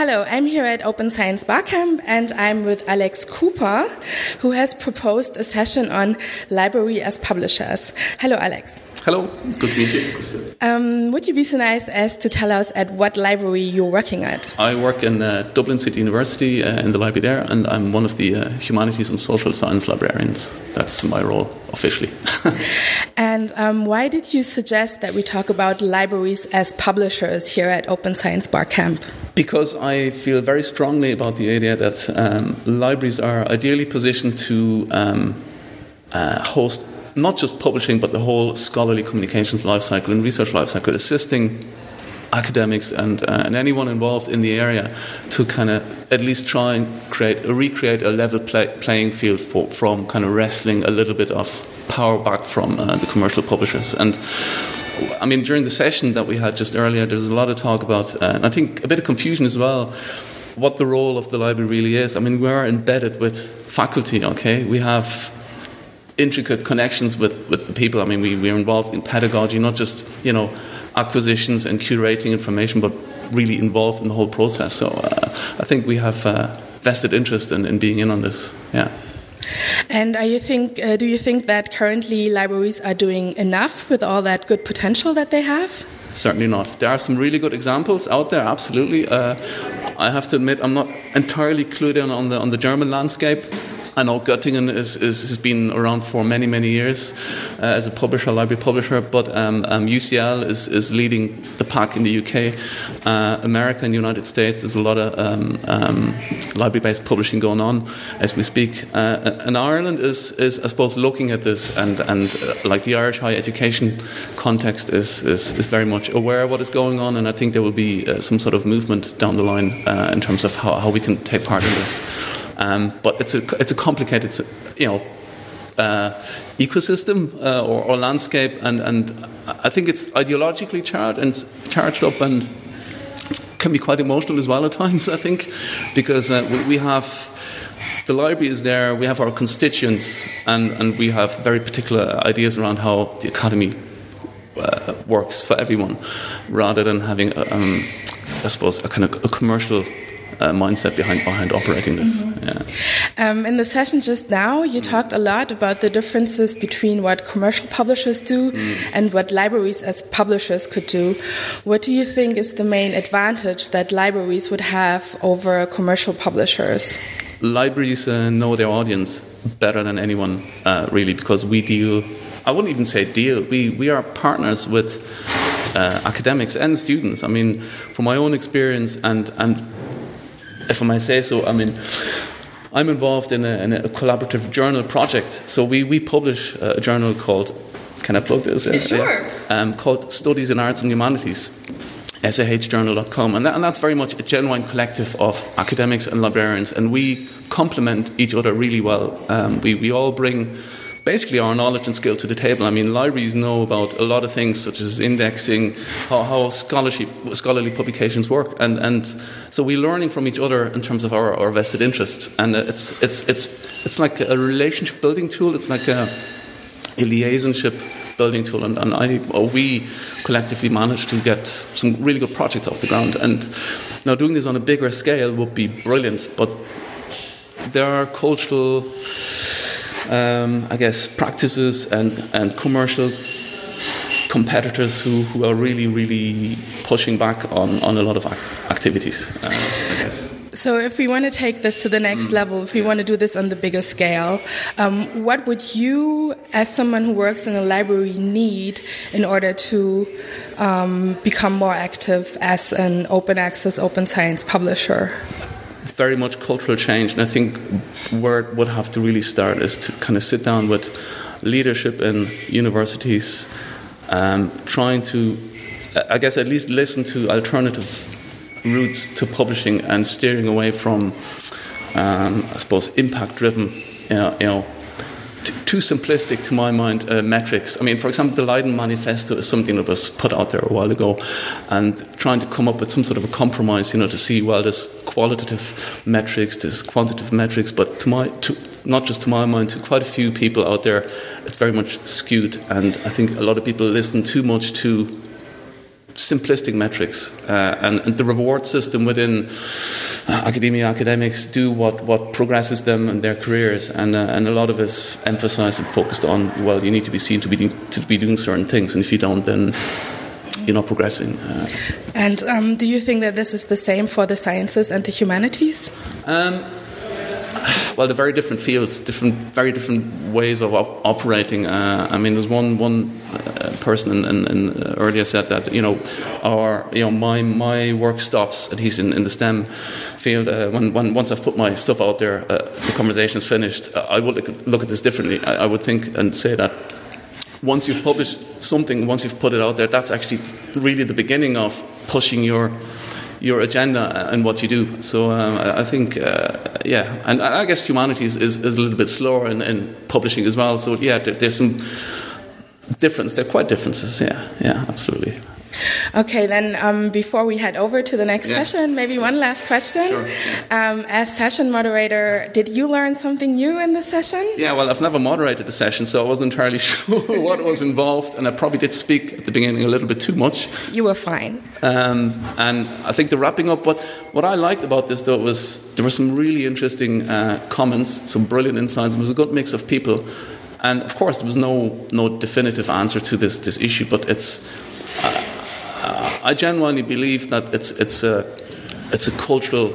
Hello, I'm here at Open Science Barcamp and I'm with Alex Cooper, who has proposed a session on library as publishers. Hello, Alex. Hello, good to meet you. Um, would you be so nice as to tell us at what library you're working at? I work in uh, Dublin City University uh, in the library there, and I'm one of the uh, humanities and social science librarians. That's my role officially. and um, why did you suggest that we talk about libraries as publishers here at Open Science Barcamp? Because I feel very strongly about the idea that um, libraries are ideally positioned to um, uh, host not just publishing, but the whole scholarly communications lifecycle and research lifecycle, assisting academics and, uh, and anyone involved in the area to kind of at least try and create recreate a level play, playing field for, from kind of wrestling a little bit of power back from uh, the commercial publishers. And I mean during the session that we had just earlier there was a lot of talk about uh, and I think a bit of confusion as well what the role of the library really is I mean we're embedded with faculty okay we have intricate connections with, with the people. I mean, we, we're involved in pedagogy, not just, you know, acquisitions and curating information, but really involved in the whole process. So uh, I think we have uh, vested interest in, in being in on this. Yeah. And you think, uh, do you think that currently libraries are doing enough with all that good potential that they have? Certainly not. There are some really good examples out there, absolutely. Uh, I have to admit, I'm not entirely clued in on the, on the German landscape. I know Göttingen is, is, has been around for many, many years uh, as a publisher, library publisher, but um, um, UCL is, is leading the pack in the UK. Uh, America and the United States, there's a lot of um, um library based publishing going on as we speak. Uh, and Ireland is, is, I suppose, looking at this, and, and uh, like the Irish higher education context is, is, is, very much aware of what is going on, and I think there will be uh, some sort of movement down the line uh, in terms of how, how we can take part in this. Um, but it's a it's a complicated, you know, uh, ecosystem uh, or, or, landscape, and and I think it's ideologically charged and charged up and can be quite emotional as well at times. I think because uh, we, we have the library is there, we have our constituents, and, and we have very particular ideas around how the academy uh, works for everyone, rather than having, a, um, I suppose, a kind of a commercial uh, mindset behind behind operating this. Mm -hmm. yeah. um, in the session just now, you talked a lot about the differences between what commercial publishers do mm. and what libraries as publishers could do. What do you think is the main advantage that libraries would have over commercial publishers? Libraries uh, know their audience better than anyone, uh, really, because we deal. I wouldn't even say deal. We we are partners with uh, academics and students. I mean, from my own experience and and if I may say so, I mean, I'm involved in a, in a collaborative journal project. So we, we publish a journal called, can I plug this? Sure. Yeah, um, called Studies in Arts and Humanities sahjournal.com. And, that, and that's very much a genuine collective of academics and librarians, and we complement each other really well. Um, we, we all bring basically our knowledge and skill to the table. I mean, libraries know about a lot of things such as indexing, how, how scholarship, scholarly publications work, and, and so we're learning from each other in terms of our, our vested interests. And it's, it's, it's, it's like a relationship building tool, it's like a, a liaisonship building tool, and, and I, we collectively managed to get some really good projects off the ground. And now doing this on a bigger scale would be brilliant, but there are cultural um, I guess, practices and, and commercial competitors who, who are really, really pushing back on, on a lot of activities, uh, I guess. So, if we want to take this to the next mm. level, if we yes. want to do this on the bigger scale, um, what would you, as someone who works in a library, need in order to um, become more active as an open access, open science publisher? Very much cultural change. And I think where it would have to really start is to kind of sit down with leadership in universities, um, trying to, I guess, at least listen to alternative routes to publishing and steering away from, um, I suppose, impact driven, you know, you know too simplistic to my mind uh, metrics. I mean, for example, the Leiden Manifesto is something that was put out there a while ago, and trying to come up with some sort of a compromise, you know, to see well, there's qualitative metrics, there's quantitative metrics, but to my, to, not just to my mind, to quite a few people out there, it's very much skewed, and I think a lot of people listen too much to simplistic metrics uh, and, and, the reward system within uh, academia academics do what, what progresses them and their careers and, uh, and a lot of us emphasized and focused on well you need to be seen to be, to be doing certain things and if you don't then you're not progressing uh. and um, do you think that this is the same for the sciences and the humanities um, well, they're very different fields, different, very different ways of op- operating. Uh, I mean, there's one one uh, person in, in, in uh, earlier said that you know, our you know my my work stops, and he's in, in the STEM field. Uh, when, when once I've put my stuff out there, uh, the conversation is finished. Uh, I would look, look at this differently. I, I would think and say that once you've published something, once you've put it out there, that's actually really the beginning of pushing your your agenda and what you do. So um, I think, uh, yeah, and I guess humanities is, is a little bit slower in, in publishing as well. So yeah, there, there's some difference. They're quite differences. Yeah, yeah, absolutely. Okay, then um, before we head over to the next yeah. session, maybe one last question. Sure. Um, as session moderator, did you learn something new in the session? Yeah, well, I've never moderated a session, so I wasn't entirely sure what was involved, and I probably did speak at the beginning a little bit too much. You were fine. Um, and I think the wrapping up, what, what I liked about this, though, was there were some really interesting uh, comments, some brilliant insights. It was a good mix of people. And of course, there was no, no definitive answer to this, this issue, but it's. I genuinely believe that it's, it's, a, it's a cultural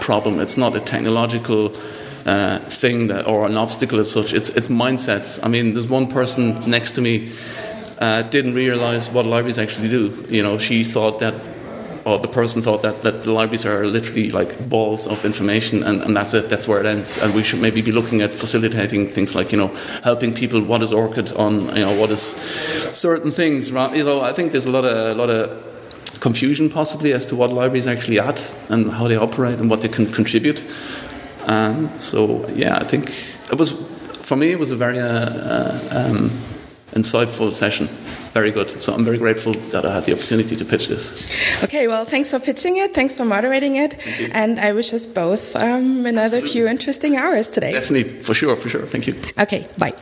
problem. It's not a technological uh, thing that, or an obstacle as such. It's, it's mindsets. I mean, there's one person next to me uh, didn't realize what libraries actually do. You know, she thought that, or the person thought that, that the libraries are literally like balls of information and, and that's it, that's where it ends. And we should maybe be looking at facilitating things like, you know, helping people, what is ORCID on, you know, what is certain things. You know, I think there's a lot of, a lot of confusion possibly as to what libraries actually at and how they operate and what they can contribute. Um, so yeah, I think it was for me it was a very uh, uh, um, insightful session. Very good. So I'm very grateful that I had the opportunity to pitch this. Okay, well, thanks for pitching it. Thanks for moderating it. And I wish us both um, another Absolutely. few interesting hours today. Definitely, for sure, for sure. Thank you. Okay, bye.